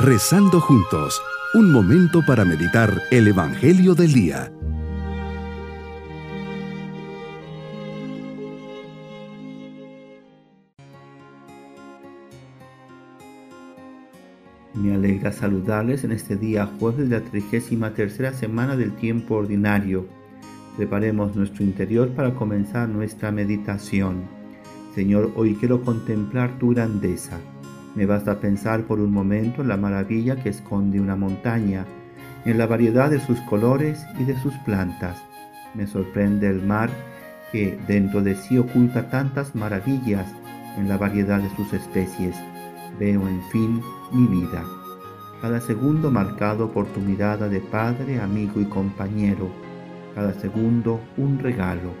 Rezando juntos, un momento para meditar el Evangelio del Día. Me alegra saludarles en este día jueves de la 33 semana del tiempo ordinario. Preparemos nuestro interior para comenzar nuestra meditación. Señor, hoy quiero contemplar tu grandeza. Me basta pensar por un momento en la maravilla que esconde una montaña, en la variedad de sus colores y de sus plantas. Me sorprende el mar que dentro de sí oculta tantas maravillas en la variedad de sus especies. Veo, en fin, mi vida. Cada segundo marcado por tu mirada de padre, amigo y compañero. Cada segundo un regalo.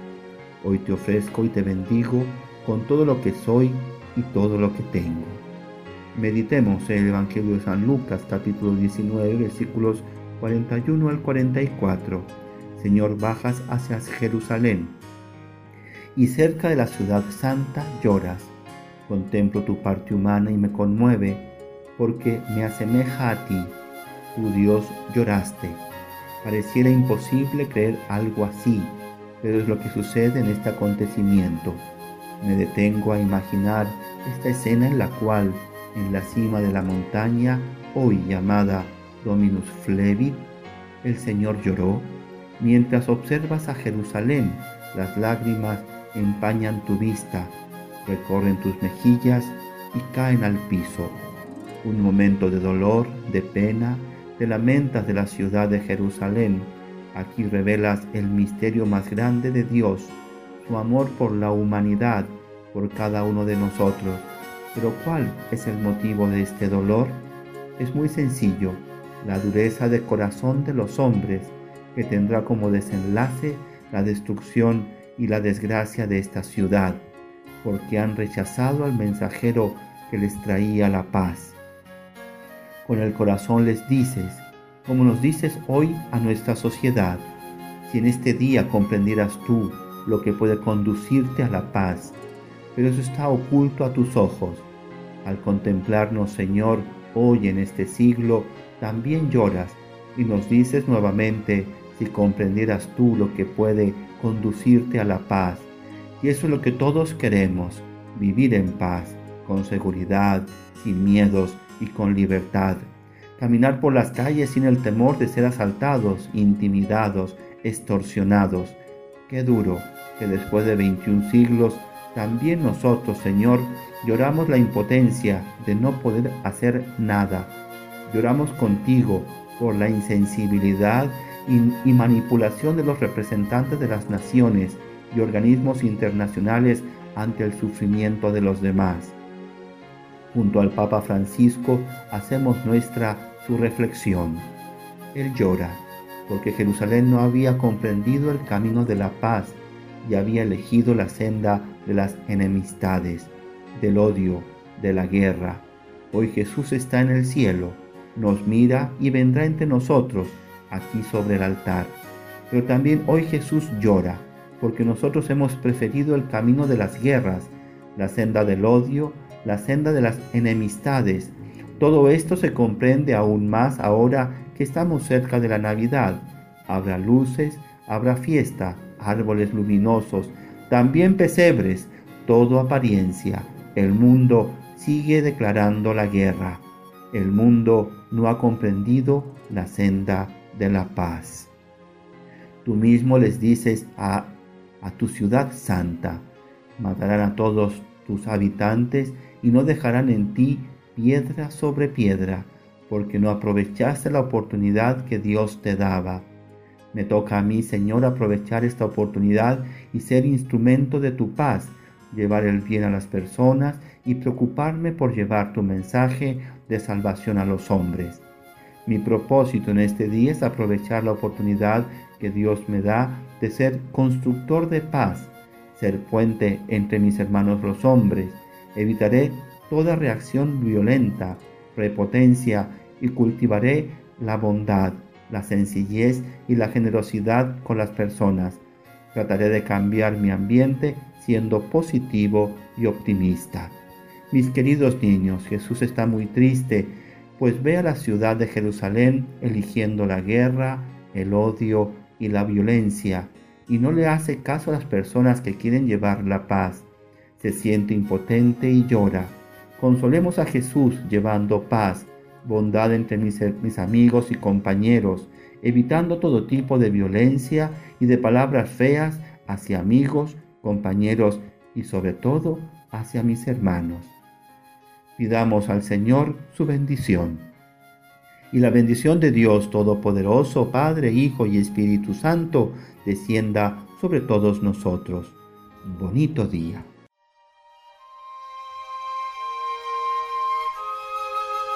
Hoy te ofrezco y te bendigo con todo lo que soy y todo lo que tengo. Meditemos el Evangelio de San Lucas capítulo 19 versículos 41 al 44. Señor, bajas hacia Jerusalén y cerca de la ciudad santa lloras. Contemplo tu parte humana y me conmueve porque me asemeja a ti. Tu Dios lloraste. Pareciera imposible creer algo así, pero es lo que sucede en este acontecimiento. Me detengo a imaginar esta escena en la cual, en la cima de la montaña, hoy llamada Dominus Flevit, el Señor lloró. Mientras observas a Jerusalén, las lágrimas empañan tu vista, recorren tus mejillas y caen al piso un momento de dolor, de pena, te lamentas de la ciudad de Jerusalén. Aquí revelas el misterio más grande de Dios, su amor por la humanidad, por cada uno de nosotros. Pero ¿cuál es el motivo de este dolor? Es muy sencillo, la dureza de corazón de los hombres, que tendrá como desenlace la destrucción y la desgracia de esta ciudad, porque han rechazado al mensajero que les traía la paz con el corazón les dices, como nos dices hoy a nuestra sociedad, si en este día comprendieras tú lo que puede conducirte a la paz, pero eso está oculto a tus ojos. Al contemplarnos, Señor, hoy en este siglo, también lloras y nos dices nuevamente si comprendieras tú lo que puede conducirte a la paz. Y eso es lo que todos queremos, vivir en paz, con seguridad, sin miedos, y con libertad. Caminar por las calles sin el temor de ser asaltados, intimidados, extorsionados. Qué duro que después de 21 siglos también nosotros, Señor, lloramos la impotencia de no poder hacer nada. Lloramos contigo por la insensibilidad y, manipulación de los representantes de las naciones y organismos internacionales ante el sufrimiento de los demás junto al Papa Francisco hacemos nuestra su reflexión. Él llora porque Jerusalén no había comprendido el camino de la paz y había elegido la senda de las enemistades, del odio, de la guerra. Hoy Jesús está en el cielo, nos mira y vendrá entre nosotros, aquí sobre el altar. Pero también hoy Jesús llora, porque nosotros hemos preferido el camino de las guerras, la senda del odio, la senda de las enemistades. Todo esto se comprende aún más ahora que estamos cerca de la Navidad. Habrá luces, habrá fiesta, árboles luminosos, también pesebres, todo apariencia. El mundo sigue declarando la guerra. El mundo no ha comprendido la senda de la paz. Tú mismo les dices a, a tu ciudad santa, matarán a todos tus habitantes y no dejarán en ti piedra sobre piedra, porque no aprovechaste la oportunidad que Dios te daba. Me toca a mí, Señor, aprovechar esta oportunidad y ser instrumento de tu paz, llevar el bien a las personas y preocuparme por llevar tu mensaje de salvación a los hombres. Mi propósito en este día es aprovechar la oportunidad que Dios me da de ser constructor de paz, ser puente entre mis hermanos los hombres, Evitaré toda reacción violenta, prepotencia y cultivaré la bondad, la sencillez y la generosidad con las personas. Trataré de cambiar mi ambiente siendo positivo y optimista. Mis queridos niños, Jesús está muy triste pues ve a la ciudad de Jerusalén eligiendo la guerra, el odio y la violencia, y no le hace caso a las personas que quieren llevar la paz. Se siente impotente y llora. Consolemos a Jesús llevando paz, bondad entre mis, amigos y compañeros, evitando todo tipo de violencia y de palabras feas hacia amigos, compañeros y sobre todo hacia mis hermanos. Pidamos al Señor su bendición. Y la bendición de Dios Todopoderoso, Padre, Hijo y Espíritu Santo, descienda sobre todos nosotros. Bonito día.